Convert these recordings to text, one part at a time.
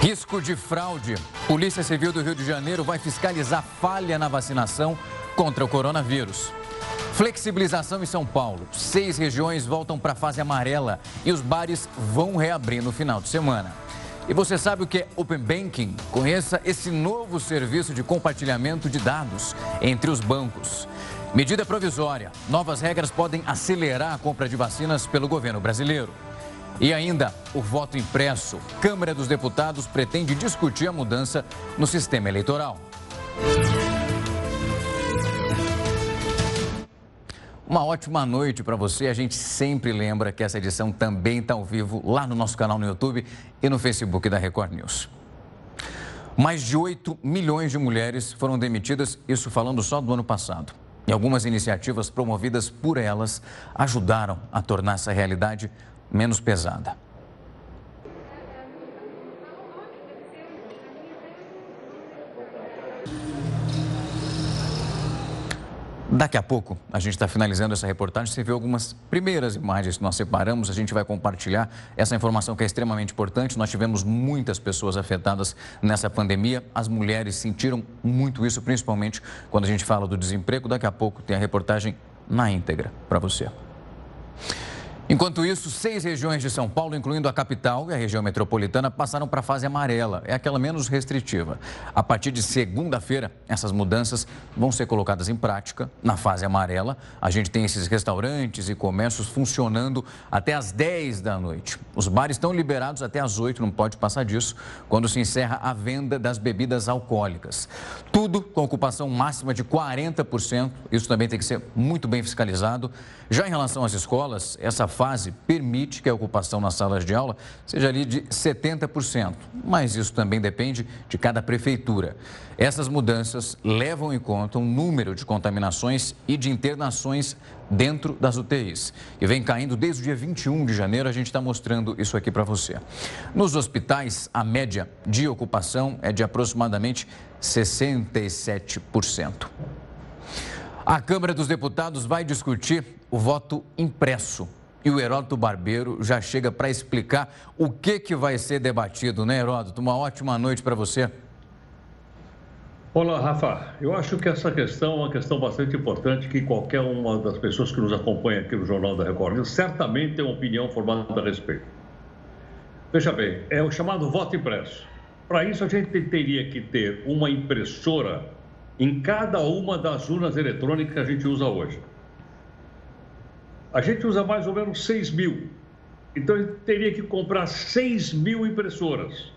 Risco de fraude. Polícia Civil do Rio de Janeiro vai fiscalizar falha na vacinação contra o coronavírus. Flexibilização em São Paulo. Seis regiões voltam para a fase amarela e os bares vão reabrir no final de semana. E você sabe o que é Open Banking? Conheça esse novo serviço de compartilhamento de dados entre os bancos. Medida provisória. Novas regras podem acelerar a compra de vacinas pelo governo brasileiro. E ainda, o voto impresso. Câmara dos Deputados pretende discutir a mudança no sistema eleitoral. Uma ótima noite para você. A gente sempre lembra que essa edição também está ao vivo lá no nosso canal no YouTube e no Facebook da Record News. Mais de 8 milhões de mulheres foram demitidas, isso falando só do ano passado. E algumas iniciativas promovidas por elas ajudaram a tornar essa realidade menos pesada. Daqui a pouco, a gente está finalizando essa reportagem. Você viu algumas primeiras imagens que nós separamos. A gente vai compartilhar essa informação que é extremamente importante. Nós tivemos muitas pessoas afetadas nessa pandemia. As mulheres sentiram muito isso, principalmente quando a gente fala do desemprego. Daqui a pouco tem a reportagem na íntegra para você. Enquanto isso, seis regiões de São Paulo, incluindo a capital e a região metropolitana, passaram para a fase amarela, é aquela menos restritiva. A partir de segunda-feira, essas mudanças vão ser colocadas em prática. Na fase amarela, a gente tem esses restaurantes e comércios funcionando até às 10 da noite. Os bares estão liberados até às 8, não pode passar disso, quando se encerra a venda das bebidas alcoólicas. Tudo com ocupação máxima de 40%. Isso também tem que ser muito bem fiscalizado. Já em relação às escolas, essa fase permite que a ocupação nas salas de aula seja ali de 70%, mas isso também depende de cada prefeitura. Essas mudanças levam em conta o número de contaminações e de internações dentro das UTIs. E vem caindo desde o dia 21 de janeiro, a gente está mostrando isso aqui para você. Nos hospitais, a média de ocupação é de aproximadamente 67%. A Câmara dos Deputados vai discutir o voto impresso. E o Heródoto Barbeiro já chega para explicar o que, que vai ser debatido, né, Heródoto? Uma ótima noite para você. Olá, Rafa. Eu acho que essa questão é uma questão bastante importante que qualquer uma das pessoas que nos acompanha aqui no Jornal da Record News certamente tem uma opinião formada a respeito. Veja bem, é o chamado voto impresso. Para isso, a gente teria que ter uma impressora em cada uma das urnas eletrônicas que a gente usa hoje. A gente usa mais ou menos 6 mil. Então, ele teria que comprar 6 mil impressoras.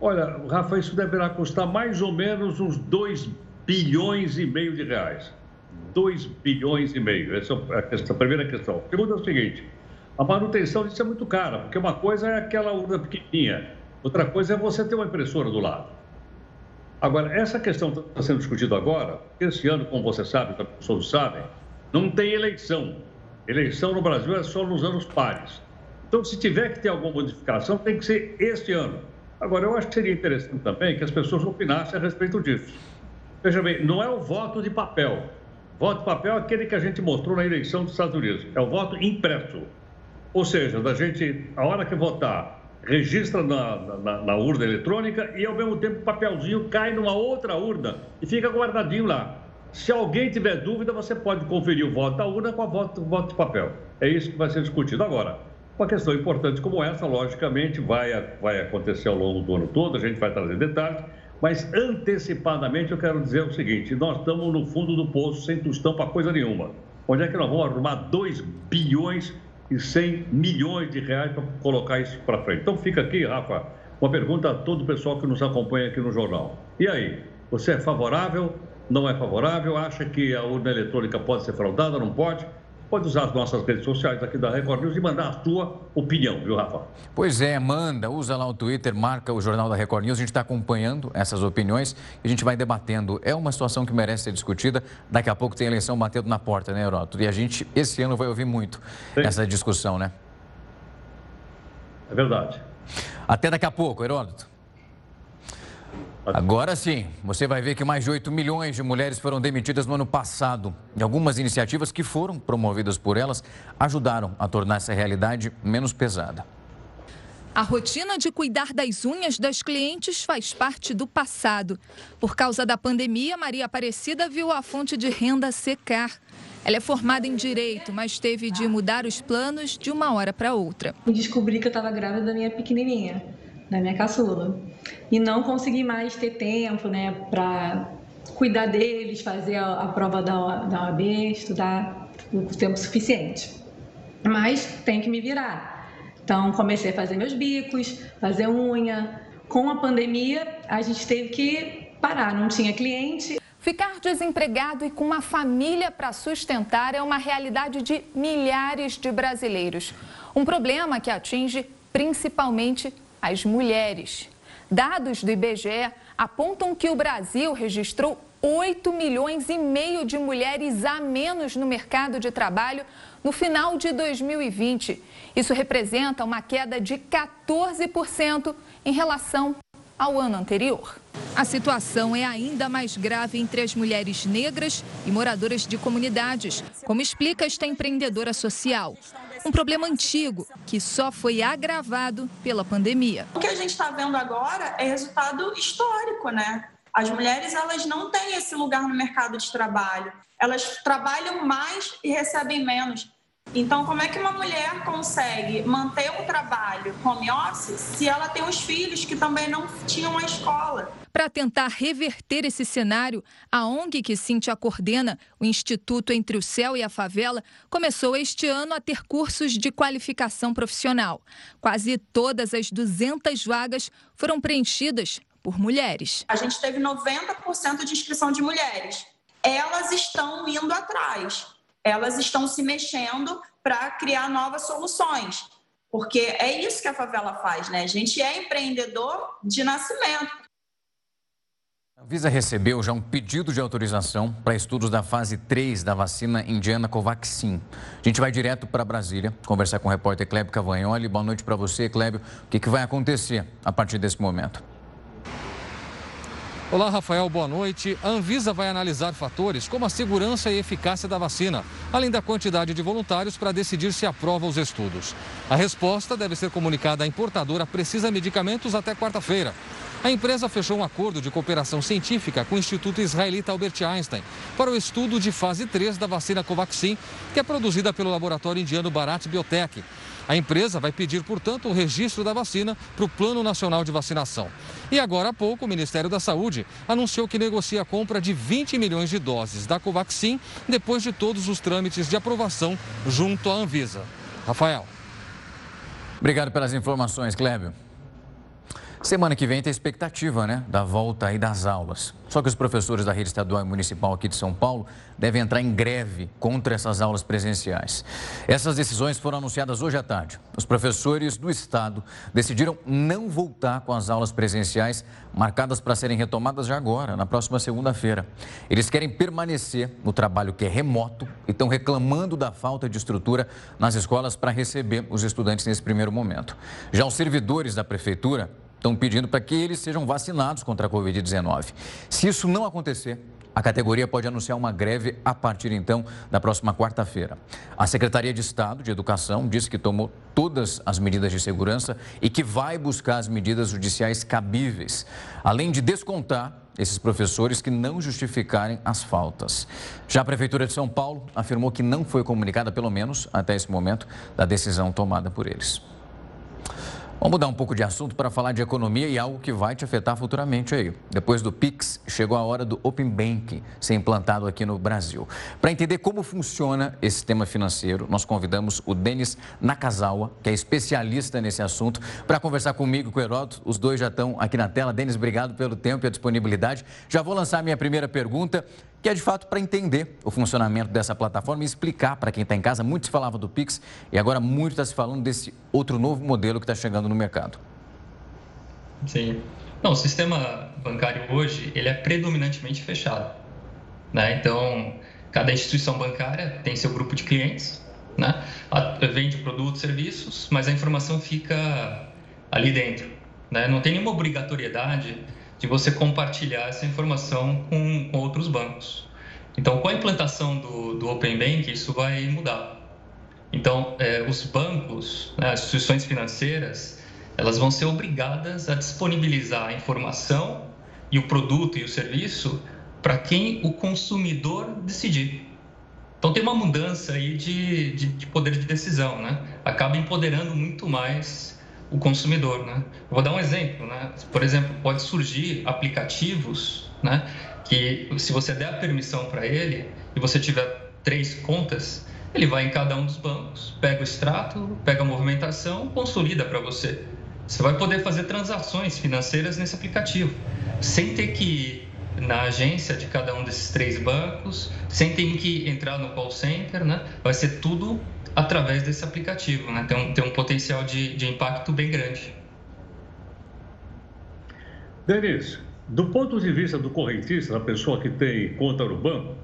Olha, Rafa, isso deverá custar mais ou menos uns 2 bilhões e meio de reais. 2 bilhões e meio. Essa é a, questão, a primeira questão. A segunda é o seguinte: a manutenção disso é muito cara, porque uma coisa é aquela urna pequenininha, outra coisa é você ter uma impressora do lado. Agora, essa questão que está sendo discutida agora, esse ano, como você sabe, as pessoas sabem, não tem eleição. Eleição no Brasil é só nos anos pares. Então, se tiver que ter alguma modificação, tem que ser este ano. Agora, eu acho que seria interessante também que as pessoas opinassem a respeito disso. Veja bem, não é o voto de papel. Voto de papel é aquele que a gente mostrou na eleição dos Estados Unidos. É o voto impresso. Ou seja, da gente, a hora que votar, registra na, na, na, urna eletrônica e, ao mesmo tempo, o papelzinho cai numa outra urna e fica guardadinho lá. Se alguém tiver dúvida, você pode conferir o voto da urna com o voto, o voto de papel. É isso que vai ser discutido agora. Uma questão importante como essa, logicamente, vai, vai acontecer ao longo do ano todo, a gente vai trazer detalhes, mas antecipadamente eu quero dizer o seguinte: nós estamos no fundo do poço, sem tostão para coisa nenhuma. Onde é que nós vamos arrumar 2 bilhões e 100 milhões de reais para colocar isso para frente. Então fica aqui, Rafa, uma pergunta a todo o pessoal que nos acompanha aqui no jornal. E aí, você é favorável? Não é favorável? Acha que a urna eletrônica pode ser fraudada? Não pode? pode usar as nossas redes sociais aqui da Record News e mandar a sua opinião, viu, Rafa? Pois é, manda, usa lá o Twitter, marca o Jornal da Record News, a gente está acompanhando essas opiniões e a gente vai debatendo. É uma situação que merece ser discutida. Daqui a pouco tem eleição batendo na porta, né, Heródoto? E a gente, esse ano, vai ouvir muito Sim. essa discussão, né? É verdade. Até daqui a pouco, Heródoto. Agora sim, você vai ver que mais de 8 milhões de mulheres foram demitidas no ano passado. E algumas iniciativas que foram promovidas por elas ajudaram a tornar essa realidade menos pesada. A rotina de cuidar das unhas das clientes faz parte do passado. Por causa da pandemia, Maria Aparecida viu a fonte de renda secar. Ela é formada em direito, mas teve de mudar os planos de uma hora para outra. Descobri que eu estava grávida da minha pequenininha, da minha caçula, e não consegui mais ter tempo, né, para cuidar deles, fazer a, a prova da, da OAB, estudar o tempo suficiente. Mas tem que me virar. Então, comecei a fazer meus bicos, fazer unha. Com a pandemia, a gente teve que parar, não tinha cliente. Ficar desempregado e com uma família para sustentar é uma realidade de milhares de brasileiros. Um problema que atinge principalmente as mulheres. Dados do IBGE apontam que o Brasil registrou 8 milhões e meio de mulheres a menos no mercado de trabalho no final de 2020. Isso representa uma queda de 14% em relação ao ano anterior. A situação é ainda mais grave entre as mulheres negras e moradoras de comunidades, como explica esta empreendedora social. Um problema antigo que só foi agravado pela pandemia. O que a gente está vendo agora é resultado histórico, né? As mulheres elas não têm esse lugar no mercado de trabalho. Elas trabalham mais e recebem menos. Então, como é que uma mulher consegue manter um trabalho home office se ela tem os filhos que também não tinham a escola? Para tentar reverter esse cenário, a ONG que Cintia coordena, o Instituto Entre o Céu e a Favela, começou este ano a ter cursos de qualificação profissional. Quase todas as 200 vagas foram preenchidas por mulheres. A gente teve 90% de inscrição de mulheres. Elas estão indo atrás, elas estão se mexendo para criar novas soluções. Porque é isso que a favela faz, né? A gente é empreendedor de nascimento. A Visa recebeu já um pedido de autorização para estudos da fase 3 da vacina indiana Covaxin. A gente vai direto para Brasília conversar com o repórter Clébio Cavagnoli. Boa noite para você, Clébio. O que, que vai acontecer a partir desse momento? Olá, Rafael, boa noite. A Anvisa vai analisar fatores como a segurança e eficácia da vacina, além da quantidade de voluntários para decidir se aprova os estudos. A resposta deve ser comunicada à importadora Precisa Medicamentos até quarta-feira. A empresa fechou um acordo de cooperação científica com o Instituto Israelita Albert Einstein para o estudo de fase 3 da vacina Covaxin, que é produzida pelo laboratório indiano Bharat Biotech. A empresa vai pedir, portanto, o registro da vacina para o Plano Nacional de Vacinação. E agora há pouco, o Ministério da Saúde anunciou que negocia a compra de 20 milhões de doses da Covaxin depois de todos os trâmites de aprovação junto à Anvisa. Rafael. Obrigado pelas informações, Clébio. Semana que vem tem expectativa, né, da volta aí das aulas. Só que os professores da rede estadual e municipal aqui de São Paulo devem entrar em greve contra essas aulas presenciais. Essas decisões foram anunciadas hoje à tarde. Os professores do estado decidiram não voltar com as aulas presenciais marcadas para serem retomadas já agora, na próxima segunda-feira. Eles querem permanecer no trabalho que é remoto e estão reclamando da falta de estrutura nas escolas para receber os estudantes nesse primeiro momento. Já os servidores da prefeitura estão pedindo para que eles sejam vacinados contra a Covid-19. Se isso não acontecer, a categoria pode anunciar uma greve a partir então da próxima quarta-feira. A Secretaria de Estado de Educação disse que tomou todas as medidas de segurança e que vai buscar as medidas judiciais cabíveis, além de descontar esses professores que não justificarem as faltas. Já a Prefeitura de São Paulo afirmou que não foi comunicada, pelo menos até esse momento, da decisão tomada por eles. Vamos mudar um pouco de assunto para falar de economia e algo que vai te afetar futuramente aí. Depois do Pix, chegou a hora do Open Banking ser implantado aqui no Brasil. Para entender como funciona esse sistema financeiro, nós convidamos o Denis Nakazawa, que é especialista nesse assunto, para conversar comigo e com o Heródoto. Os dois já estão aqui na tela. Denis, obrigado pelo tempo e a disponibilidade. Já vou lançar a minha primeira pergunta que é de fato para entender o funcionamento dessa plataforma e explicar para quem está em casa. Muito se falava do Pix e agora muito está se falando desse outro novo modelo que está chegando no mercado. Sim. Não, o sistema bancário hoje ele é predominantemente fechado. Né? Então, cada instituição bancária tem seu grupo de clientes, né? vende produtos, serviços, mas a informação fica ali dentro. Né? Não tem nenhuma obrigatoriedade de você compartilhar essa informação com, com outros bancos. Então, com a implantação do, do Open Bank, isso vai mudar. Então, é, os bancos, né, as instituições financeiras, elas vão ser obrigadas a disponibilizar a informação e o produto e o serviço para quem o consumidor decidir. Então tem uma mudança aí de, de, de, poder de decisão, né? Acaba empoderando muito mais o consumidor, né? Eu vou dar um exemplo, né? Por exemplo, pode surgir aplicativos, né? Que se você der a permissão para ele e você tiver três contas, ele vai em cada um dos bancos, pega o extrato, pega a movimentação, consolida para você. Você vai poder fazer transações financeiras nesse aplicativo, sem ter que ir na agência de cada um desses três bancos, sem ter que entrar no call center, né? Vai ser tudo através desse aplicativo, né? Tem um, tem um potencial de, de impacto bem grande. Denis, do ponto de vista do correntista, da pessoa que tem conta no banco,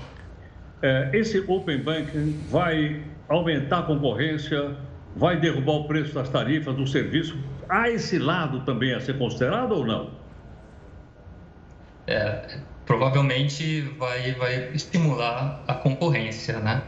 é, esse Open Banking vai aumentar a concorrência, vai derrubar o preço das tarifas do serviço. Há esse lado também a ser considerado ou não? É, provavelmente vai, vai estimular a concorrência, né?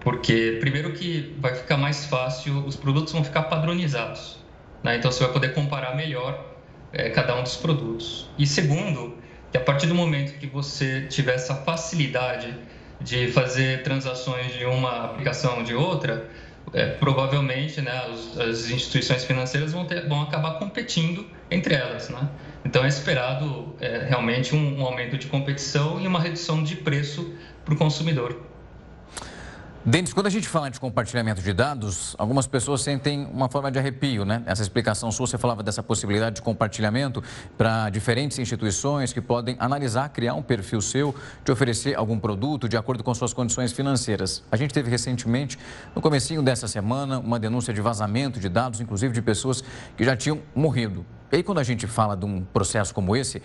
Porque, primeiro, que vai ficar mais fácil, os produtos vão ficar padronizados. Né? Então, você vai poder comparar melhor é, cada um dos produtos. E, segundo, que a partir do momento que você tiver essa facilidade de fazer transações de uma aplicação de outra, é, provavelmente né, as, as, instituições financeiras vão, ter, vão acabar competindo entre elas. Né? Então é esperado é, realmente um, um aumento de competição e uma redução de preço para o consumidor. Denis, quando a gente fala de compartilhamento de dados, algumas pessoas sentem uma forma de arrepio, né? Essa explicação sua, você falava dessa possibilidade de compartilhamento para diferentes instituições que podem analisar, criar um perfil seu, te oferecer algum produto de acordo com suas condições financeiras. A gente teve recentemente, no comecinho dessa semana, uma denúncia de vazamento de dados, inclusive de pessoas que já tinham morrido. E aí, quando a gente fala de um processo como esse,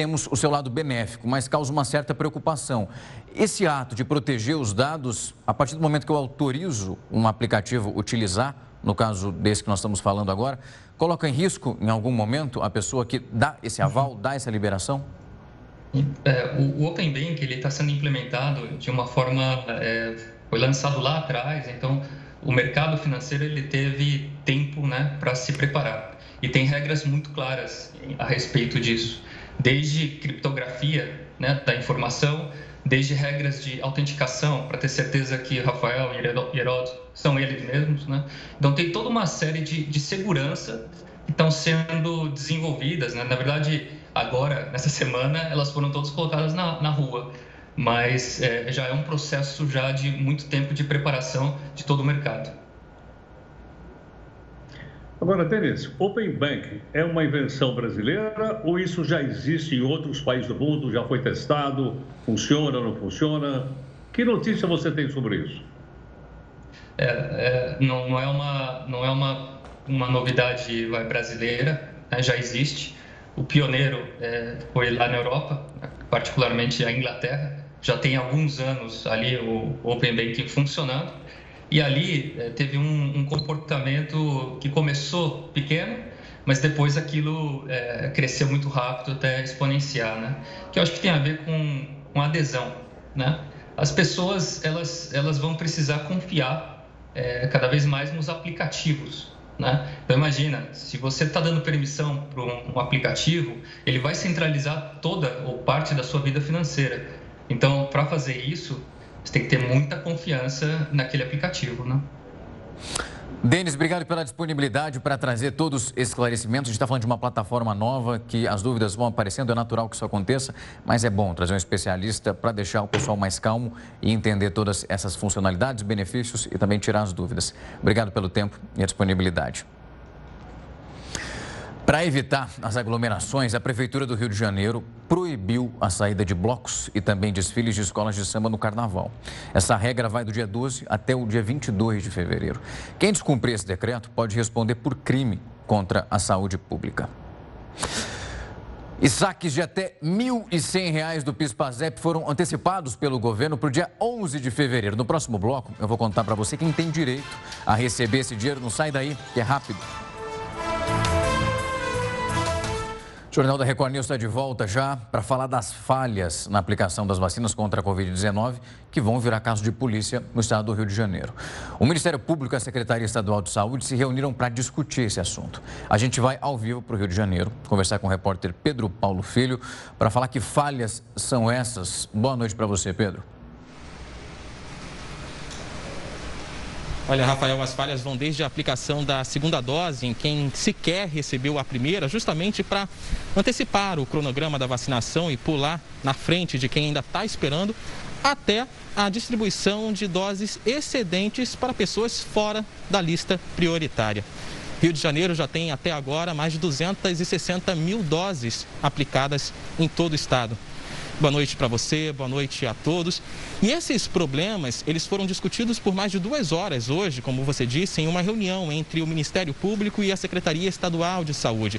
temos o seu lado benéfico, mas causa uma certa preocupação. Esse ato de proteger os dados, a partir do momento que eu autorizo um aplicativo utilizar, no caso desse que nós estamos falando agora, coloca em risco, em algum momento, a pessoa que dá esse aval, dá essa liberação? É, o, Open Bank ele está sendo implementado de uma forma, é, foi lançado lá atrás, então o mercado financeiro ele teve tempo né, para se preparar e tem regras muito claras a respeito disso desde criptografia né, da informação, desde regras de autenticação, para ter certeza que Rafael e Heródoto são eles mesmos. Né? Então, tem toda uma série de, de segurança que estão sendo desenvolvidas. Né? Na verdade, agora, nessa semana, elas foram todas colocadas na, na rua. Mas é, já é um processo já de muito tempo de preparação de todo o mercado. Agora, Denis, Open Bank é uma invenção brasileira ou isso já existe em outros países do mundo, já foi testado, funciona, não funciona? Que notícia você tem sobre isso? É, é, não, não, é uma, não é uma, uma novidade vai, brasileira, né? já existe. O pioneiro é, foi lá na Europa, particularmente a Inglaterra. Já tem alguns anos ali o Open Banking funcionando. E ali é, teve um, um, comportamento que começou pequeno, mas depois aquilo é, cresceu muito rápido até exponenciar, né? Que eu acho que tem a ver com, com adesão, né? As pessoas elas elas vão precisar confiar é, cada vez mais nos aplicativos, né? Então imagina, se você está dando permissão para um, um aplicativo, ele vai centralizar toda ou parte da sua vida financeira. Então, para fazer isso, você tem que ter muita confiança naquele aplicativo, né? Denis, obrigado pela disponibilidade para trazer todos os esclarecimentos. A gente está falando de uma plataforma nova que as dúvidas vão aparecendo, é natural que isso aconteça, mas é bom trazer um especialista para deixar o pessoal mais calmo e entender todas essas funcionalidades, benefícios e também tirar as dúvidas. Obrigado pelo tempo e a disponibilidade. Para evitar as aglomerações, a Prefeitura do Rio de Janeiro proibiu a saída de blocos e também desfiles de escolas de samba no Carnaval. Essa regra vai do dia 12 até o dia 22 de fevereiro. Quem descumprir esse decreto pode responder por crime contra a saúde pública. E saques de até R$ 1.100 do PIS-PASEP foram antecipados pelo governo para o dia 11 de fevereiro. No próximo bloco, eu vou contar para você quem tem direito a receber esse dinheiro. Não sai daí, que é rápido. O Jornal da Record News está de volta já para falar das falhas na aplicação das vacinas contra a Covid-19 que vão virar caso de polícia no estado do Rio de Janeiro. O Ministério Público e a Secretaria Estadual de Saúde se reuniram para discutir esse assunto. A gente vai ao vivo para o Rio de Janeiro conversar com o repórter Pedro Paulo Filho para falar que falhas são essas. Boa noite para você, Pedro. Olha, Rafael, as falhas vão desde a aplicação da segunda dose em quem sequer recebeu a primeira, justamente para antecipar o cronograma da vacinação e pular na frente de quem ainda está esperando, até a distribuição de doses excedentes para pessoas fora da lista prioritária. Rio de Janeiro já tem até agora mais de 260 mil doses aplicadas em todo o estado. Boa noite para você, boa noite a todos. E esses problemas, eles foram discutidos por mais de duas horas hoje, como você disse, em uma reunião entre o Ministério Público e a Secretaria Estadual de Saúde.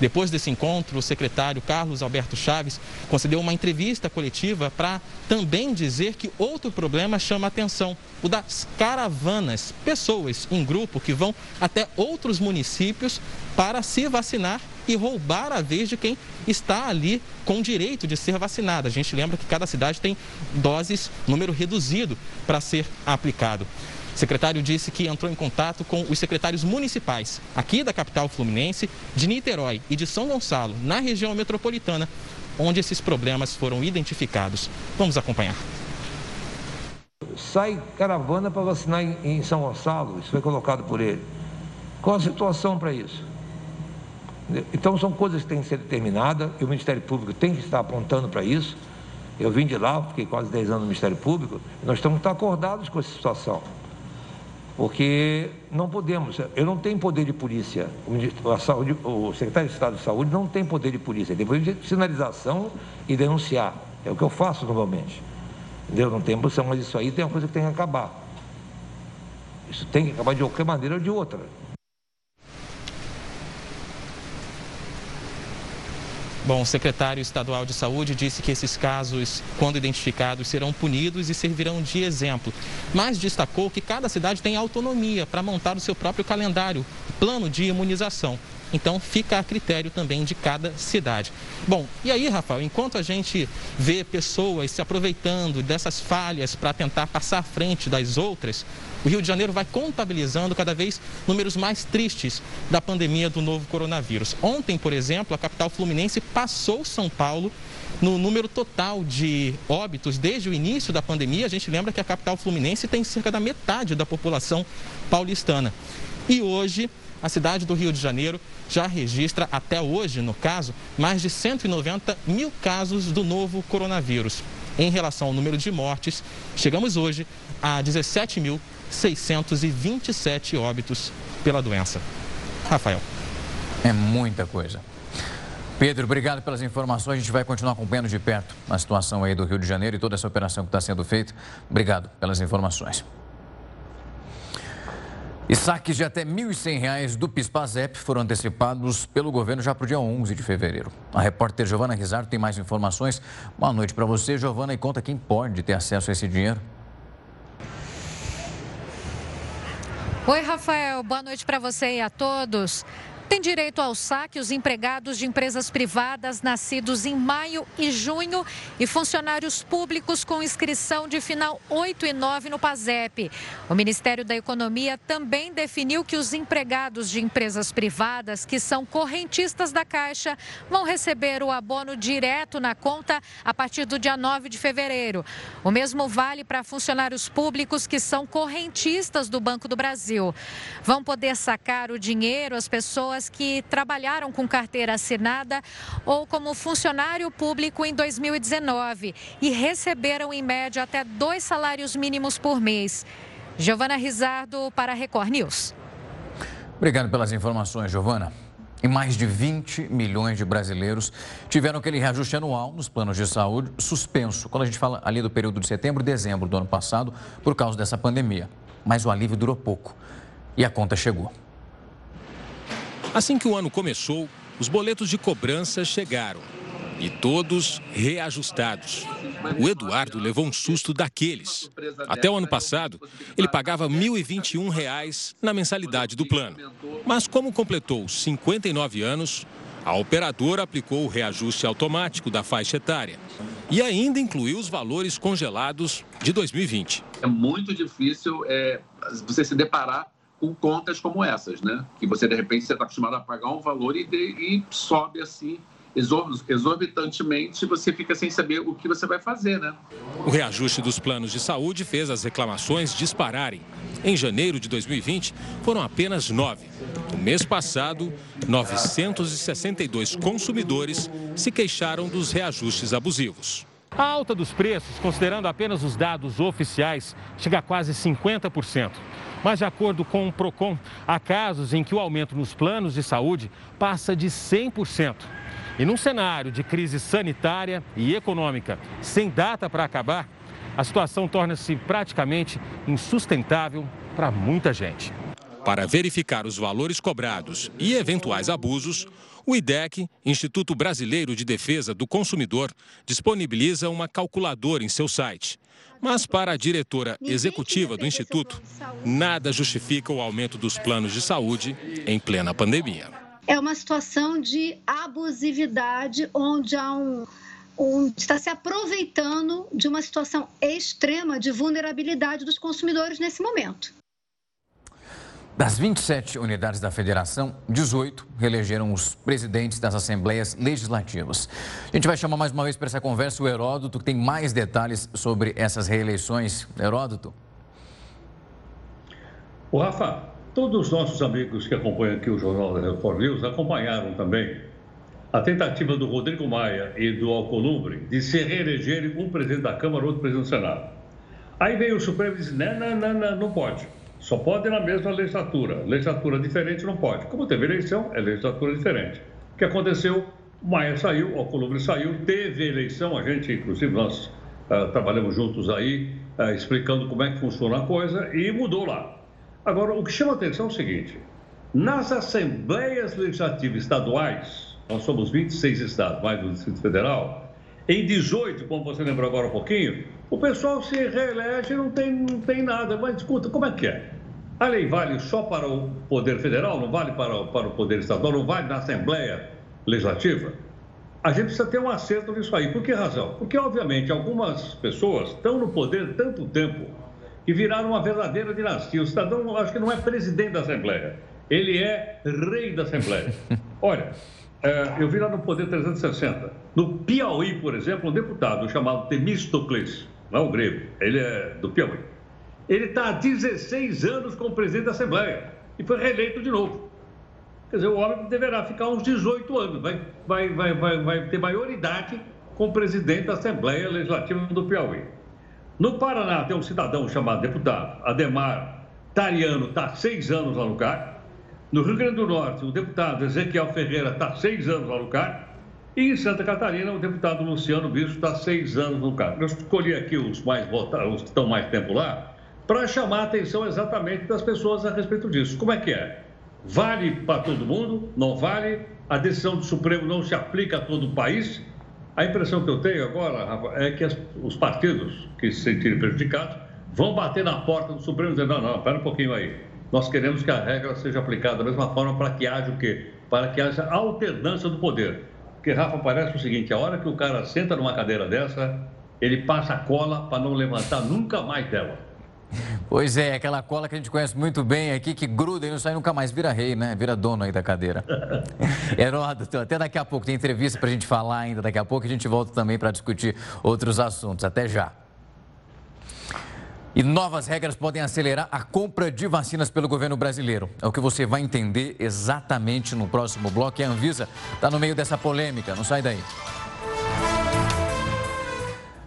Depois desse encontro, o secretário Carlos Alberto Chaves concedeu uma entrevista coletiva para também dizer que outro problema chama atenção, o das caravanas, pessoas em grupo que vão até outros municípios para se vacinar e roubar a vez de quem está ali com direito de ser vacinado. A gente lembra que cada cidade tem doses, número reduzido para ser aplicado. O secretário disse que entrou em contato com os secretários municipais aqui da capital fluminense, de Niterói e de São Gonçalo, na região metropolitana, onde esses problemas foram identificados. Vamos acompanhar. Sai caravana para vacinar em São Gonçalo, isso foi colocado por ele. Qual a situação para isso? Então, são coisas que têm que ser determinadas e o Ministério Público tem que estar apontando para isso. Eu vim de lá, fiquei quase 10 anos no Ministério Público, nós estamos acordados com essa situação. Porque não podemos, eu não tenho poder de polícia, o, saúde, o secretário de Estado de Saúde não tem poder de polícia, depois de sinalização e denunciar. É o que eu faço normalmente. Entendeu? Não tem posição, mas isso aí tem uma coisa que tem que acabar. Isso tem que acabar de qualquer maneira ou de outra. Bom, o secretário estadual de saúde disse que esses casos, quando identificados, serão punidos e servirão de exemplo. Mas destacou que cada cidade tem autonomia para montar o seu próprio calendário, plano de imunização. Então fica a critério também de cada cidade. Bom, e aí, Rafael, enquanto a gente vê pessoas se aproveitando dessas falhas para tentar passar à frente das outras, o Rio de Janeiro vai contabilizando cada vez números mais tristes da pandemia do novo coronavírus. Ontem, por exemplo, a capital fluminense passou São Paulo no número total de óbitos desde o início da pandemia. A gente lembra que a capital fluminense tem cerca da metade da população paulistana. E hoje, a cidade do Rio de Janeiro já registra, até hoje, no caso, mais de 190 mil casos do novo coronavírus. Em relação ao número de mortes, chegamos hoje a 17.627 óbitos pela doença. Rafael. É muita coisa. Pedro, obrigado pelas informações. A gente vai continuar acompanhando de perto a situação aí do Rio de Janeiro e toda essa operação que está sendo feita. Obrigado pelas informações. E saques de até R$ 1.100 do PIS-PASEP foram antecipados pelo governo já para o dia 11 de fevereiro. A repórter Giovana Rizardo tem mais informações. Boa noite para você, Giovana, e conta quem pode ter acesso a esse dinheiro. Oi, Rafael. Boa noite para você e a todos. Tem direito ao saque os empregados de empresas privadas nascidos em maio e junho e funcionários públicos com inscrição de final 8 e 9 no PASEP. O Ministério da Economia também definiu que os empregados de empresas privadas que são correntistas da Caixa vão receber o abono direto na conta a partir do dia 9 de fevereiro. O mesmo vale para funcionários públicos que são correntistas do Banco do Brasil. Vão poder sacar o dinheiro as pessoas pessoas que trabalharam com carteira assinada ou como funcionário público em 2019 e receberam em média até dois salários mínimos por mês. Giovana Rizardo para a Record News. Obrigado pelas informações, Giovana. E mais de 20 milhões de brasileiros tiveram aquele reajuste anual nos planos de saúde suspenso, quando a gente fala ali do período de setembro e dezembro do ano passado, por causa dessa pandemia. Mas o alívio durou pouco e a conta chegou. Assim que o ano começou, os boletos de cobrança chegaram e todos reajustados. O Eduardo levou um susto daqueles. Até o ano passado, ele pagava R$ 1.021 na mensalidade do plano. Mas como completou 59 anos, A operadora aplicou o reajuste automático da faixa etária e ainda incluiu os valores congelados de 2020. É muito difícil é, você se deparar com contas como essas, né? Que você, de repente, está acostumado a pagar um valor e, de, e sobe assim exorbitantemente, você fica sem saber o que você vai fazer, né? O reajuste dos planos de saúde fez as reclamações dispararem. Em janeiro de 2020, foram apenas nove. No mês passado, 962 consumidores se queixaram dos reajustes abusivos. A alta dos preços, considerando apenas os dados oficiais, chega a quase 50%. Mas, de acordo com o PROCON, há casos em que o aumento nos planos de saúde passa de 100%. E num cenário de crise sanitária e econômica sem data para acabar, a situação torna-se praticamente insustentável para muita gente. Para verificar os valores cobrados e eventuais abusos, o IDEC, Instituto Brasileiro de Defesa do Consumidor, disponibiliza uma calculadora em seu site. Mas para a diretora executiva do Instituto, nada justifica o aumento dos planos de saúde em plena pandemia é uma situação de abusividade, onde há um, um, está se aproveitando de uma situação extrema de vulnerabilidade dos consumidores nesse momento. Das 27 unidades da federação, 18 reelegeram os presidentes das assembleias legislativas. A gente vai chamar mais uma vez para essa conversa o Heródoto, que tem mais detalhes sobre essas reeleições. Heródoto. O Rafa, Todos os nossos amigos que acompanham aqui o Jornal da Record News acompanharam também a tentativa do Rodrigo Maia e do Alcolumbre de se reelegerem um presidente da Câmara outro presidente do Senado. Aí veio o Supremo e disse: não, não, não, não pode. Só pode na mesma legislatura. Legislatura diferente não pode. Como teve eleição, é legislatura diferente. O que aconteceu? Maia saiu, o Alcolumbre saiu, teve eleição, a gente, inclusive, nós uh, trabalhamos juntos aí, uh, explicando como é que funciona a coisa, e mudou lá. Agora, o que chama a atenção é o seguinte: nas assembleias legislativas estaduais, nós somos 26 estados, mais do Distrito Federal, em 18, como você lembrou agora um pouquinho, o pessoal se reelege e não tem, não tem nada. Mas escuta, como é que é? A lei vale só para o Poder Federal, não vale para, para o Poder Estadual, não vale na Assembleia Legislativa? A gente precisa ter um acerto nisso aí. Por que razão? Porque, obviamente, algumas pessoas estão no poder tanto tempo e viraram uma verdadeira dinastia. O cidadão, acho que não é presidente da Assembleia, ele é rei da Assembleia. Olha, é, eu vi lá no Poder 360. No Piauí, por exemplo, um deputado chamado Temistocles, não é grego, ele é do Piauí. Ele está há 16 anos como presidente da Assembleia e foi reeleito de novo. Quer dizer, o homem deverá ficar uns 18 anos, vai, vai, vai, vai, vai ter maioridade como presidente da Assembleia Legislativa do Piauí. No Paraná tem um cidadão chamado deputado Ademar Tariano, está seis anos lá no cargo. No Rio Grande do Norte, o deputado Ezequiel Ferreira está seis anos lá no cargo. E em Santa Catarina, o deputado Luciano Bispo está seis anos no cargo. Eu escolhi aqui os mais votados, os que estão mais tempo lá, para chamar a atenção exatamente das pessoas a respeito disso. Como é que é? Vale para todo mundo? Não vale? A decisão do Supremo não se aplica a todo o país? A impressão que eu tenho agora, Rafa, é que as, os partidos que se sentirem prejudicados vão bater na porta do Supremo e dizer, não, não, espera um pouquinho aí. Nós queremos que a regra seja aplicada da mesma forma para que haja o quê? Para que haja alternância do poder. Porque, Rafa, parece o seguinte, a hora que o cara senta numa cadeira dessa, ele passa a cola para não levantar nunca mais dela. Pois é, aquela cola que a gente conhece muito bem aqui, que gruda e não sai nunca mais, vira rei, né? Vira dono aí da cadeira. Heródoto, até daqui a pouco, tem entrevista para a gente falar ainda daqui a pouco, a gente volta também para discutir outros assuntos. Até já. E novas regras podem acelerar a compra de vacinas pelo governo brasileiro. É o que você vai entender exatamente no próximo bloco. E a Anvisa está no meio dessa polêmica. Não sai daí.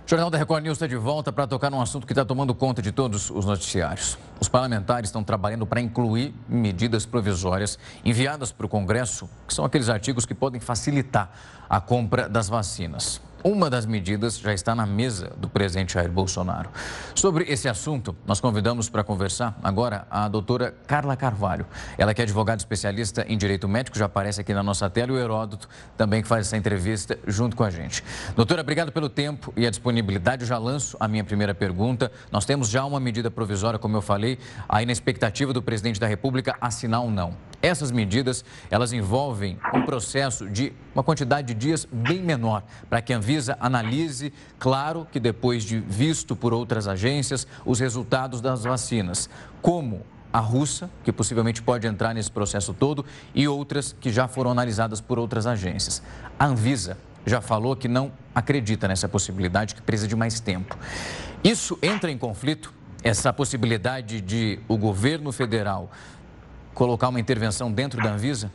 O Jornal da Record News está de volta para tocar num assunto que está tomando conta de todos os noticiários. Os parlamentares estão trabalhando para incluir medidas provisórias enviadas para o Congresso, que são aqueles artigos que podem facilitar a compra das vacinas. Uma das medidas já está na mesa do presidente Jair Bolsonaro. Sobre esse assunto, nós convidamos para conversar agora a doutora Carla Carvalho. Ela que é advogada especialista em direito médico, já aparece aqui na nossa tela, e o Heródoto também que faz essa entrevista junto com a gente. Doutora, obrigado pelo tempo e a disponibilidade. Eu já lanço a minha primeira pergunta. Nós temos já uma medida provisória, como eu falei, aí na expectativa do presidente da República assinar ou não. Essas medidas, elas envolvem um processo de uma quantidade de dias bem menor, para que a Anvisa analise, claro que depois de visto por outras agências, os resultados das vacinas, como a russa, que possivelmente pode entrar nesse processo todo, e outras que já foram analisadas por outras agências. A Anvisa já falou que não acredita nessa possibilidade, que precisa de mais tempo. Isso entra em conflito, essa possibilidade de o governo federal colocar uma intervenção dentro da Anvisa?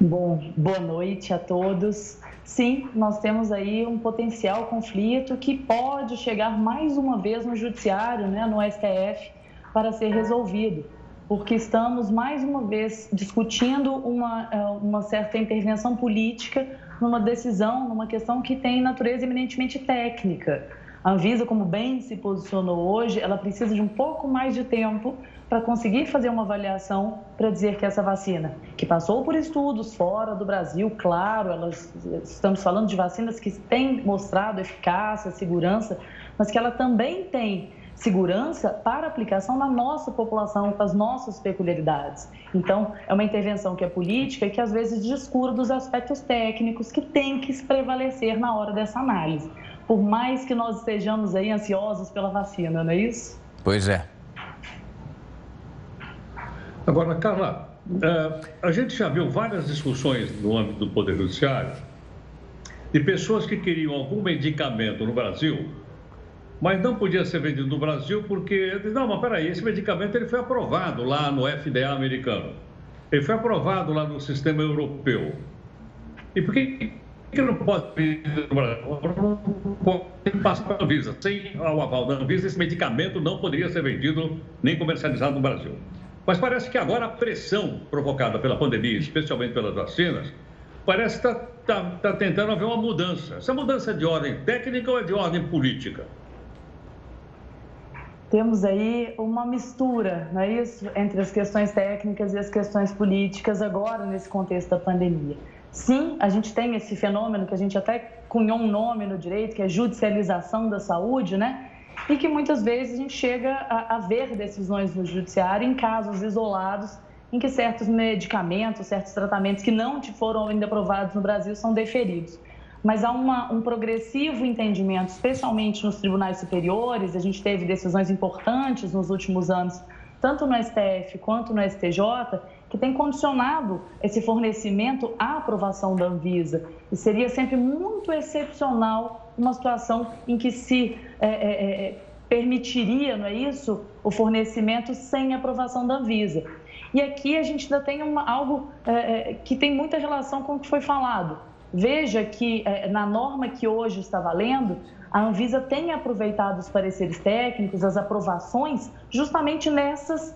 Bom, boa noite a todos. Sim, nós temos aí um potencial conflito que pode chegar mais uma vez no judiciário, né, no STF, para ser resolvido, porque estamos mais uma vez discutindo uma, é, uma certa intervenção política numa decisão, numa questão que tem natureza eminentemente técnica. A Anvisa, como bem se posicionou hoje, ela precisa de um pouco mais de tempo para conseguir fazer uma avaliação para dizer que essa vacina, que passou por estudos fora do Brasil, claro, elas, estamos falando de vacinas que têm mostrado eficácia, segurança, mas que ela também tem segurança para aplicação na nossa população, com as nossas peculiaridades. Então, é uma intervenção que é política e que às vezes descura dos aspectos técnicos que tem que prevalecer na hora dessa análise. Por mais que nós estejamos aí ansiosos pela vacina, não é isso? Pois é. Agora, Carla, é, a gente já viu várias discussões no âmbito do Poder Judiciário de pessoas que queriam algum medicamento no Brasil, mas não podia ser vendido no Brasil porque, não, mas peraí, esse medicamento ele foi aprovado lá no FDA americano, ele foi aprovado lá no sistema europeu. E por que, que não pode vender no Brasil? Tem que passar pela Anvisa. Sem o aval da Anvisa, esse medicamento não poderia ser vendido nem comercializado no Brasil. Mas parece que agora a pressão provocada pela pandemia, especialmente pelas vacinas, parece que está tá, tá tentando haver uma mudança. Essa mudança é de ordem técnica ou é de ordem política? Temos aí uma mistura, não é isso, entre as questões técnicas e as questões políticas agora nesse contexto da pandemia. Sim, a gente tem esse fenômeno que a gente até cunhou um nome no direito, que é judicialização da saúde, né? e que muitas vezes a gente chega a, a ver decisões no judiciário em casos isolados em que certos medicamentos, certos tratamentos que não foram ainda aprovados no Brasil são deferidos. Mas há uma, um progressivo entendimento, especialmente nos tribunais superiores, a gente teve decisões importantes nos últimos anos, tanto no STF quanto no STJ, que tem condicionado esse fornecimento à aprovação da Anvisa. E seria sempre muito excepcional uma situação em que se é, é, é, permitiria, não é isso, o fornecimento sem aprovação da Anvisa. E aqui a gente ainda tem uma, algo é, é, que tem muita relação com o que foi falado. Veja que é, na norma que hoje está valendo, a Anvisa tem aproveitado os pareceres técnicos, as aprovações, justamente nesses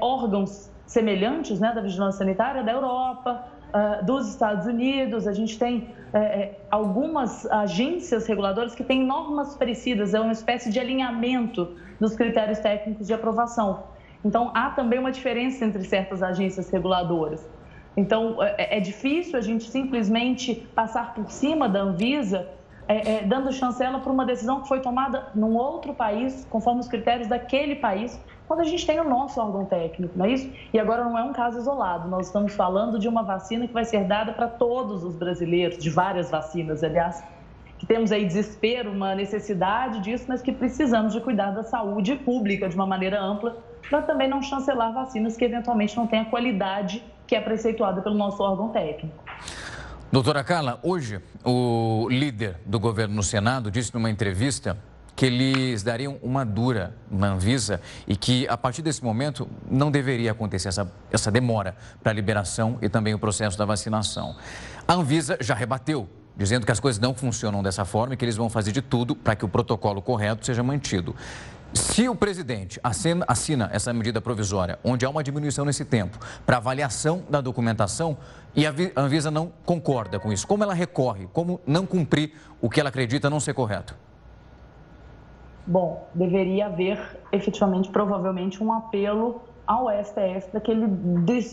órgãos semelhantes né, da vigilância sanitária da Europa, uh, dos Estados Unidos. A gente tem uh, algumas agências reguladoras que têm normas parecidas, é uma espécie de alinhamento dos critérios técnicos de aprovação. Então, há também uma diferença entre certas agências reguladoras. Então, é, é difícil a gente simplesmente passar por cima da Anvisa é, é, dando chancela para uma decisão que foi tomada num outro país, conforme os critérios daquele país, quando a gente tem o nosso órgão técnico, não é isso? E agora não é um caso isolado, nós estamos falando de uma vacina que vai ser dada para todos os brasileiros, de várias vacinas, aliás, que temos aí desespero, uma necessidade disso, mas que precisamos de cuidar da saúde pública de uma maneira ampla, para também não chancelar vacinas que eventualmente não têm a qualidade que é preceituada pelo nosso órgão técnico. Doutora Carla, hoje o líder do governo no Senado disse numa entrevista que eles dariam uma dura na Anvisa e que a partir desse momento não deveria acontecer essa, essa demora para a liberação e também o processo da vacinação. A Anvisa já rebateu, dizendo que as coisas não funcionam dessa forma e que eles vão fazer de tudo para que o protocolo correto seja mantido. Se o presidente assina, assina, essa medida provisória, onde há uma diminuição nesse tempo para avaliação da documentação, e a Anvisa não concorda com isso, como ela recorre? Como não cumprir o que ela acredita não ser correto? Bom, deveria haver efetivamente, provavelmente, um apelo ao STF para que ele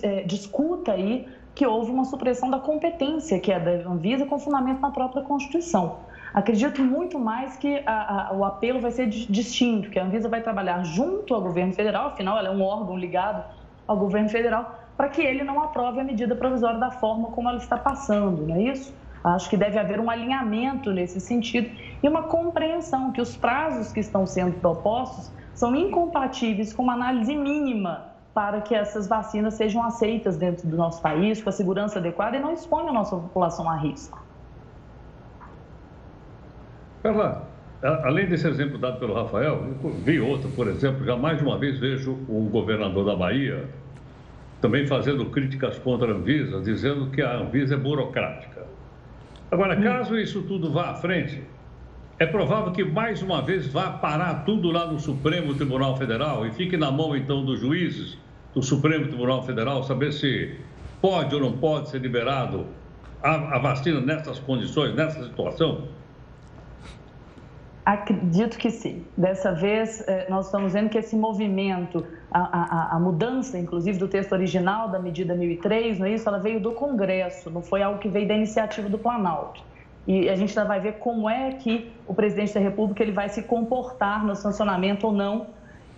é, discuta aí que houve uma supressão da competência que é da Anvisa com fundamento na própria Constituição. Acredito muito mais que a, a, o apelo vai ser distinto, que a Anvisa vai trabalhar junto ao governo federal, afinal ela é um órgão ligado ao governo federal para que ele não aprove a medida provisória da forma como ela está passando, não é isso? Acho que deve haver um alinhamento nesse sentido e uma compreensão que os prazos que estão sendo propostos são incompatíveis com uma análise mínima para que essas vacinas sejam aceitas dentro do nosso país com a segurança adequada e não exponham a nossa população a risco. Carla, além desse exemplo dado pelo Rafael, vi outro, por exemplo, já mais de uma vez vejo o governador da Bahia também fazendo críticas contra a Anvisa, dizendo que a Anvisa é burocrática. Agora, caso isso tudo vá à frente, é provável que mais uma vez vá parar tudo lá no Supremo Tribunal Federal e fique na mão então dos juízes do Supremo Tribunal Federal saber se pode ou não pode ser liberado a, a vacina nessas condições, nessa situação? Acredito que sim. Dessa vez, eh, nós estamos vendo que esse movimento, a, a, a, mudança, inclusive, do texto original da medida 1003, não é isso? Ela veio do Congresso, não foi algo que veio da iniciativa do Planalto. E a gente ainda vai ver como é que o presidente da República ele vai se comportar no sancionamento ou não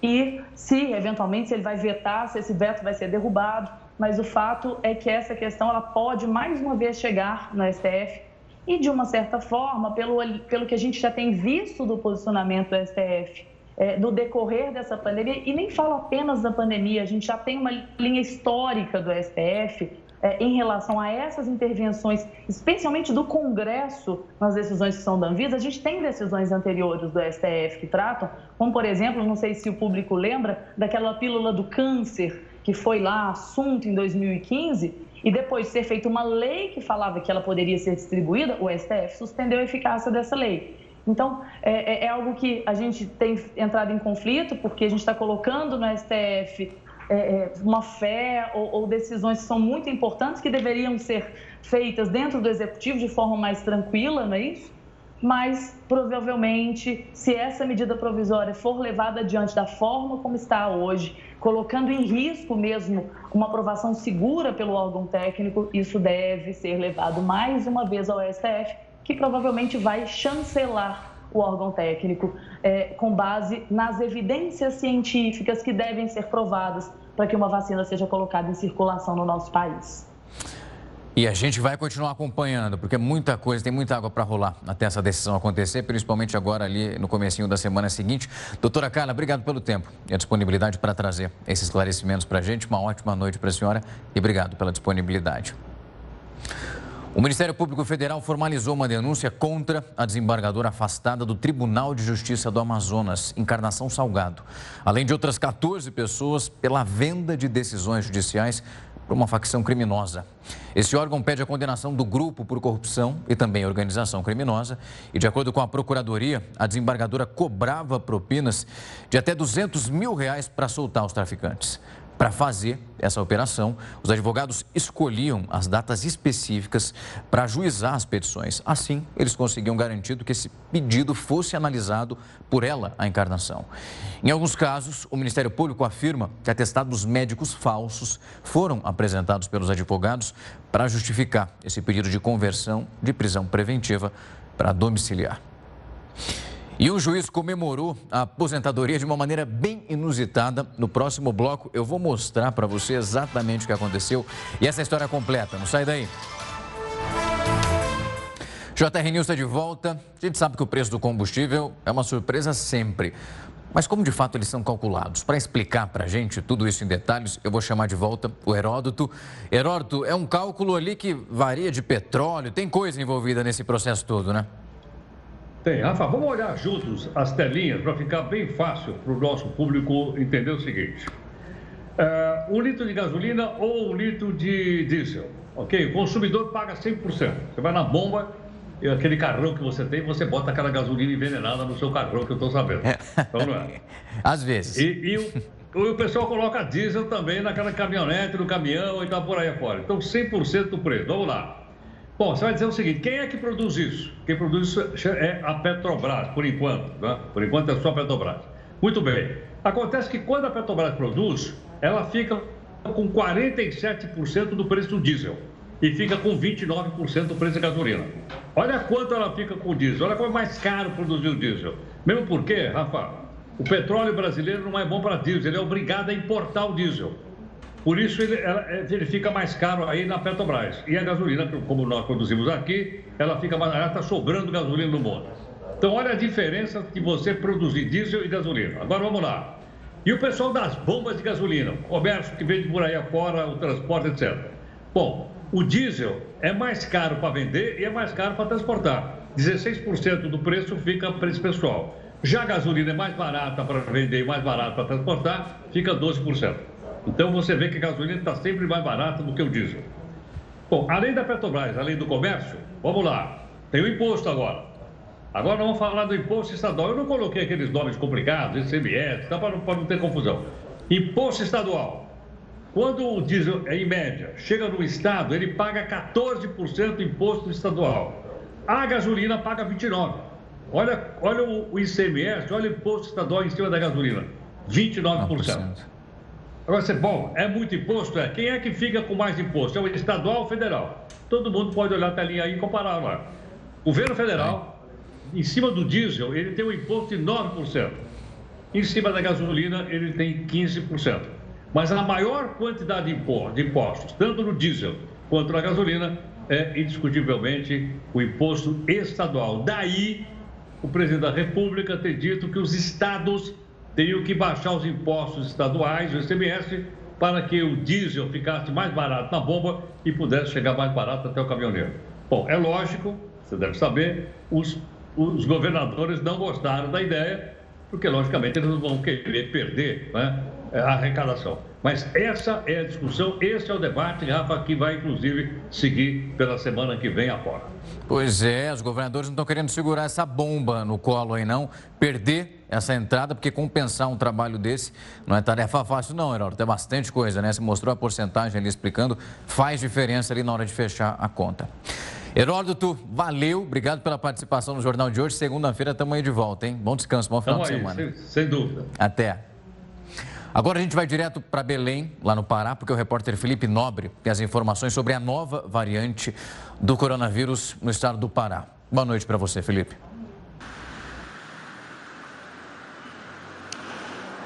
e se, eventualmente, se ele vai vetar, se esse veto vai ser derrubado. Mas o fato é que essa questão ela pode, mais uma vez, chegar no STF e, de uma certa forma, pelo, pelo que a gente já tem visto do posicionamento do STF é, no decorrer dessa pandemia, e nem falo apenas da pandemia, a gente já tem uma linha histórica do STF é, em relação a essas intervenções, especialmente do Congresso nas decisões que são da Anvisa, a gente tem decisões anteriores do STF que tratam, como por exemplo, não sei se o público lembra, daquela pílula do câncer que foi lá assunto em 2015 e depois de ser feita uma lei que falava que ela poderia ser distribuída, o STF suspendeu a eficácia dessa lei. Então, é, é, é algo que a gente tem entrado em conflito, porque a gente está colocando no STF é, é, uma fé ou, ou, decisões que são muito importantes que deveriam ser feitas dentro do executivo de forma mais tranquila, não é isso? Mas provavelmente, se essa medida provisória for levada adiante da forma como está hoje, colocando em risco mesmo uma aprovação segura pelo órgão técnico, isso deve ser levado mais uma vez ao STF, que provavelmente vai chancelar o órgão técnico é, com base nas evidências científicas que devem ser provadas para que uma vacina seja colocada em circulação no nosso país. E a gente vai continuar acompanhando, porque muita coisa, tem muita água para rolar até essa decisão acontecer, principalmente agora ali no comecinho da semana seguinte. Doutora Carla, obrigado pelo tempo e a disponibilidade para trazer esses esclarecimentos para a gente. Uma ótima noite para a senhora e obrigado pela disponibilidade. O Ministério Público Federal formalizou uma denúncia contra a desembargadora afastada do Tribunal de Justiça do Amazonas, Encarnação Salgado, além de outras 14 pessoas pela venda de decisões judiciais por uma facção criminosa. Esse órgão pede a condenação do grupo por corrupção e também organização criminosa. E, de acordo com a Procuradoria, a desembargadora cobrava propinas de até 200 mil reais para soltar os traficantes. Para fazer essa operação, os advogados escolhiam as datas específicas para ajuizar as petições. Assim, eles conseguiam garantido que esse pedido fosse analisado por ela, a encarnação. Em alguns casos, o Ministério Público afirma que atestados médicos falsos foram apresentados pelos advogados para justificar esse pedido de conversão de prisão preventiva para domiciliar. E um juiz comemorou a aposentadoria de uma maneira bem inusitada. No próximo bloco eu vou mostrar para você exatamente o que aconteceu e essa história completa. Não sai daí. JR News está de volta. A gente sabe que o preço do combustível é uma surpresa sempre. Mas como de fato eles são calculados? Para explicar para a gente tudo isso em detalhes, eu vou chamar de volta o Heródoto. Heródoto, é um cálculo ali que varia de petróleo, tem coisa envolvida nesse processo todo, né? Tem. Rafa, vamos olhar juntos as telinhas para ficar bem fácil para o nosso público entender o seguinte. É, um litro de gasolina ou um litro de diesel, ok? O consumidor paga 100%. Você vai na bomba e aquele carrão que você tem, você bota aquela gasolina envenenada no seu carrão, que eu estou sabendo. Então não é? Às vezes. E, e o, o, pessoal coloca diesel também naquela caminhonete, no caminhão e tal por aí afora. Então 100% do preço. Vamos lá. Bom, você vai dizer o seguinte: quem é que produz isso? Quem produz isso é a Petrobras, por enquanto. Né? Por enquanto é só a Petrobras. Muito bem. Acontece que quando a Petrobras produz, ela fica com 47% do preço do diesel e fica com 29% do preço da gasolina. Olha quanto ela fica com o diesel, olha como é mais caro produzir o diesel. Mesmo porque, Rafa, o petróleo brasileiro não é bom para diesel, ele é obrigado a importar o diesel. Por isso ele, ela, é, ele, fica mais caro aí na Petrobras. E a gasolina, como nós produzimos aqui, ela fica mais. Ela está sobrando gasolina no mundo. Então, olha a diferença de você produzir diesel e gasolina. Agora vamos lá. E o pessoal das bombas de gasolina, o comércio que vende por aí afora, o transporte, etc. Bom, o diesel é mais caro para vender e é mais caro para transportar. 16% do preço fica para esse pessoal. Já a gasolina é mais barata para vender e mais barata para transportar, fica 12%. Então você vê que a gasolina está sempre mais barata do que o diesel. Bom, além da Petrobras, além do comércio, vamos lá. Tem o imposto agora. Agora vamos falar do imposto estadual. Eu não coloquei aqueles nomes complicados, ICMS, tá, para, para não ter confusão. Imposto estadual. Quando o diesel, em média, chega no estado, ele paga 14% de imposto estadual. A gasolina paga 29%. Olha, olha o, ICMS, olha o imposto estadual em cima da gasolina. 29%. 9%. Agora você, bom, é muito imposto? É. Quem é que fica com mais imposto? É o estadual ou federal? Todo mundo pode olhar a telinha aí e comparar lá. O governo federal em cima do diesel, ele tem um imposto de 9%. Em cima da gasolina, ele tem 15%. Mas a maior quantidade de impostos, tanto no diesel quanto na gasolina, é indiscutivelmente o imposto estadual. Daí, o presidente da República ter dito que os estados teriam que baixar os impostos estaduais, o ICMS, para que o diesel ficasse mais barato na bomba e pudesse chegar mais barato até o caminhoneiro. Bom, é lógico, você deve saber, os os governadores não gostaram da ideia, porque, logicamente, eles não vão querer perder né, a arrecadação. Mas essa é a discussão, esse é o debate, Rafa, que vai, inclusive, seguir pela semana que vem afora. Pois é, os governadores não estão querendo segurar essa bomba no colo aí, não. Perder essa entrada, porque compensar um trabalho desse não é tarefa fácil, não, Herói. Tem bastante coisa, né? Você mostrou a porcentagem ali explicando, faz diferença ali na hora de fechar a conta. Heródoto, valeu, obrigado pela participação no Jornal de hoje. Segunda-feira estamos aí de volta, hein? Bom descanso, bom final Tamo de aí, semana. Sem, sem dúvida. Até. Agora a gente vai direto para Belém, lá no Pará, porque o repórter Felipe Nobre tem as informações sobre a nova variante do coronavírus no estado do Pará. Boa noite para você, Felipe.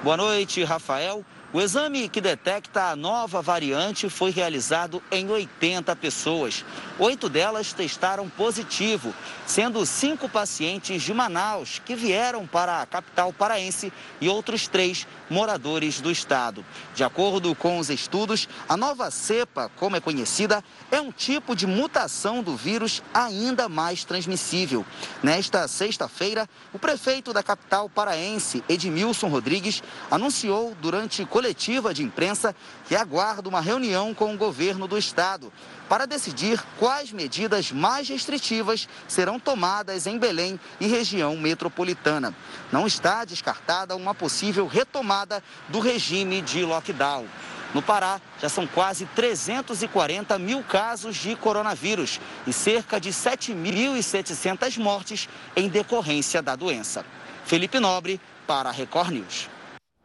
Boa noite, Rafael. O exame que detecta a nova variante foi realizado em 80 pessoas. Oito delas testaram positivo, sendo cinco pacientes de Manaus que vieram para a capital paraense e outros três moradores do estado. De acordo com os estudos, a nova cepa, como é conhecida, é um tipo de mutação do vírus ainda mais transmissível. Nesta sexta-feira, o prefeito da capital paraense, Edmilson Rodrigues, anunciou durante coletiva de imprensa que aguarda uma reunião com o governo do estado para decidir quais medidas mais restritivas serão tomadas em Belém e região metropolitana. Não está descartada uma possível retomada do regime de lockdown. No Pará, já são quase 340 mil casos de coronavírus e cerca de 7.700 mortes em decorrência da doença. Felipe Nobre, para a Record News.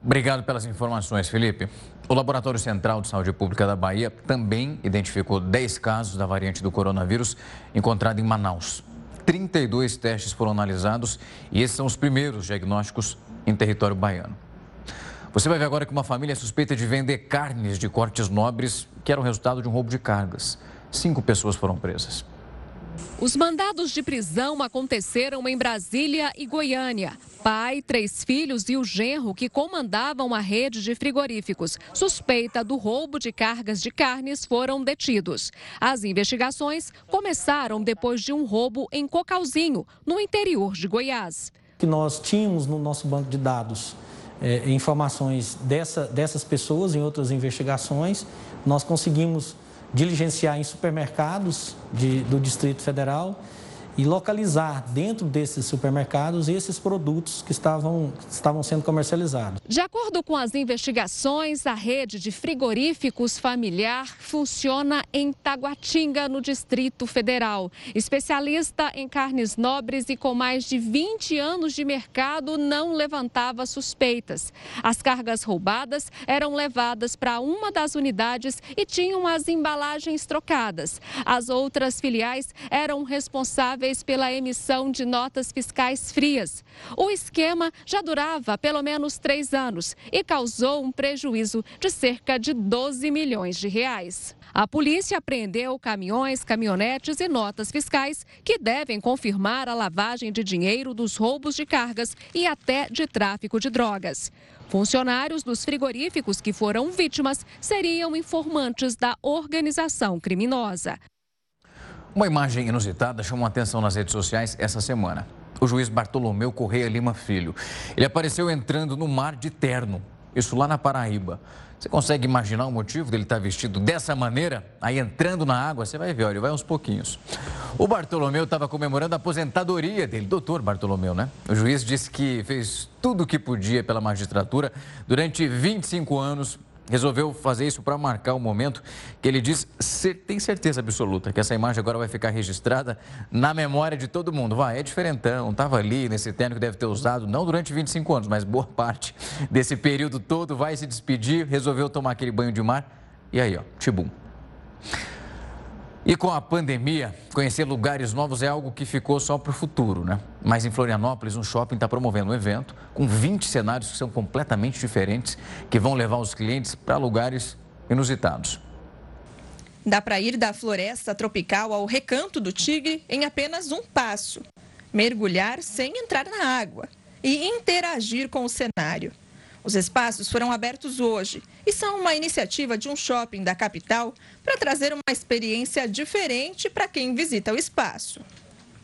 Obrigado pelas informações, Felipe. O Laboratório Central de Saúde Pública da Bahia também identificou 10 casos da variante do coronavírus encontrada em Manaus. 32 testes foram analisados e esses são os primeiros diagnósticos em território baiano. Você vai ver agora que uma família é suspeita de vender carnes de cortes nobres que eram resultado de um roubo de cargas. Cinco pessoas foram presas. Os mandados de prisão aconteceram em Brasília e Goiânia. Pai, três filhos e o genro que comandavam a rede de frigoríficos, suspeita do roubo de cargas de carnes, foram detidos. As investigações começaram depois de um roubo em Cocalzinho, no interior de Goiás. Que nós tínhamos no nosso banco de dados é, informações dessa, dessas pessoas em outras investigações, nós conseguimos diligenciar em supermercados de, do Distrito Federal e localizar dentro desses supermercados esses produtos que estavam, estavam sendo comercializados. De acordo com as investigações, a rede de frigoríficos familiar funciona em Taguatinga, no Distrito Federal. Especialista em carnes nobres e com mais de 20 anos de mercado, não levantava suspeitas. As cargas roubadas eram levadas para uma das unidades e tinham as embalagens trocadas. As outras filiais eram responsáveis responsáveis pela emissão de notas fiscais frias. O esquema já durava pelo menos três anos e causou um prejuízo de cerca de 12 milhões de reais. A polícia apreendeu caminhões, caminhonetes e notas fiscais que devem confirmar a lavagem de dinheiro dos roubos de cargas e até de tráfico de drogas. Funcionários dos frigoríficos que foram vítimas seriam informantes da organização criminosa. Uma imagem inusitada chamou atenção nas redes sociais essa semana. O juiz Bartolomeu Correia Lima Filho. Ele apareceu entrando no mar de terno, isso lá na Paraíba. Você consegue imaginar o motivo dele estar vestido dessa maneira? Aí entrando na água, você vai ver, olha, vai uns pouquinhos. O Bartolomeu estava comemorando a aposentadoria dele, doutor Bartolomeu, né? O juiz disse que fez tudo o que podia pela magistratura durante 25 anos resolveu fazer isso para marcar o momento que ele diz, tem certeza absoluta que essa imagem agora vai ficar registrada na memória de todo mundo. Vai, é diferentão, estava ali nesse terno que deve ter usado, não durante 25 anos, mas boa parte desse período todo, vai se despedir, resolveu tomar aquele banho de mar e aí, ó, tibum. E com a pandemia, conhecer lugares novos é algo que ficou só para o futuro, né? Mas em Florianópolis, um shopping está promovendo um evento com 20 cenários que são completamente diferentes, que vão levar os clientes para lugares inusitados. Dá para ir da floresta tropical ao recanto do tigre em apenas um passo. Mergulhar sem entrar na água e interagir com o cenário. Os espaços foram abertos hoje e são uma iniciativa de um shopping da capital para trazer uma experiência diferente para quem visita o espaço.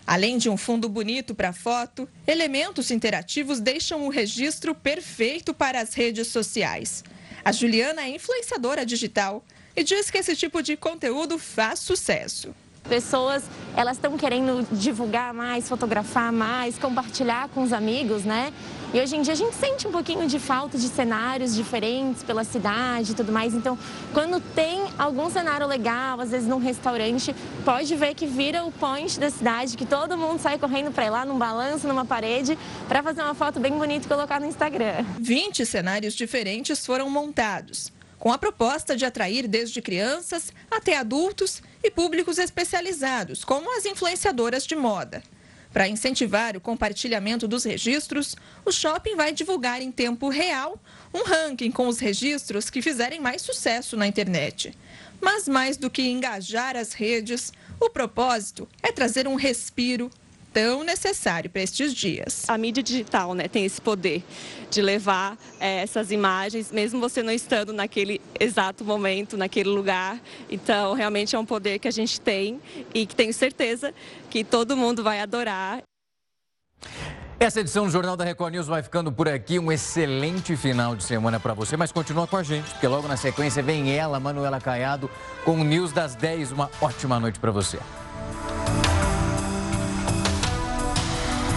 Além de um fundo bonito para foto, elementos interativos deixam o registro perfeito para as redes sociais. A Juliana é influenciadora digital e diz que esse tipo de conteúdo faz sucesso pessoas elas estão querendo divulgar mais, fotografar mais, compartilhar com os amigos, né? E hoje em dia a gente sente um pouquinho de falta de cenários diferentes pela cidade e tudo mais. Então, quando tem algum cenário legal, às vezes num restaurante, pode ver que vira o point da cidade, que todo mundo sai correndo para ir lá num balanço, numa parede, para fazer uma foto bem bonita e colocar no Instagram. 20 cenários diferentes foram montados, com a proposta de atrair desde crianças até adultos e públicos especializados, como as influenciadoras de moda. Para incentivar o compartilhamento dos registros, o shopping vai divulgar em tempo real um ranking com os registros que fizerem mais sucesso na internet. Mas mais do que engajar as redes, o propósito é trazer um respiro tão necessário para estes dias. A mídia digital né, tem esse poder de levar é, essas imagens, mesmo você não estando naquele exato momento, naquele lugar. Então, realmente é um poder que a gente tem e que tenho certeza que todo mundo vai adorar. Essa edição do Jornal da Record News vai ficando por aqui. Um excelente final de semana para você, mas continua com a gente, porque logo na sequência vem ela, Manuela Caiado, com o News das 10. Uma ótima noite para você.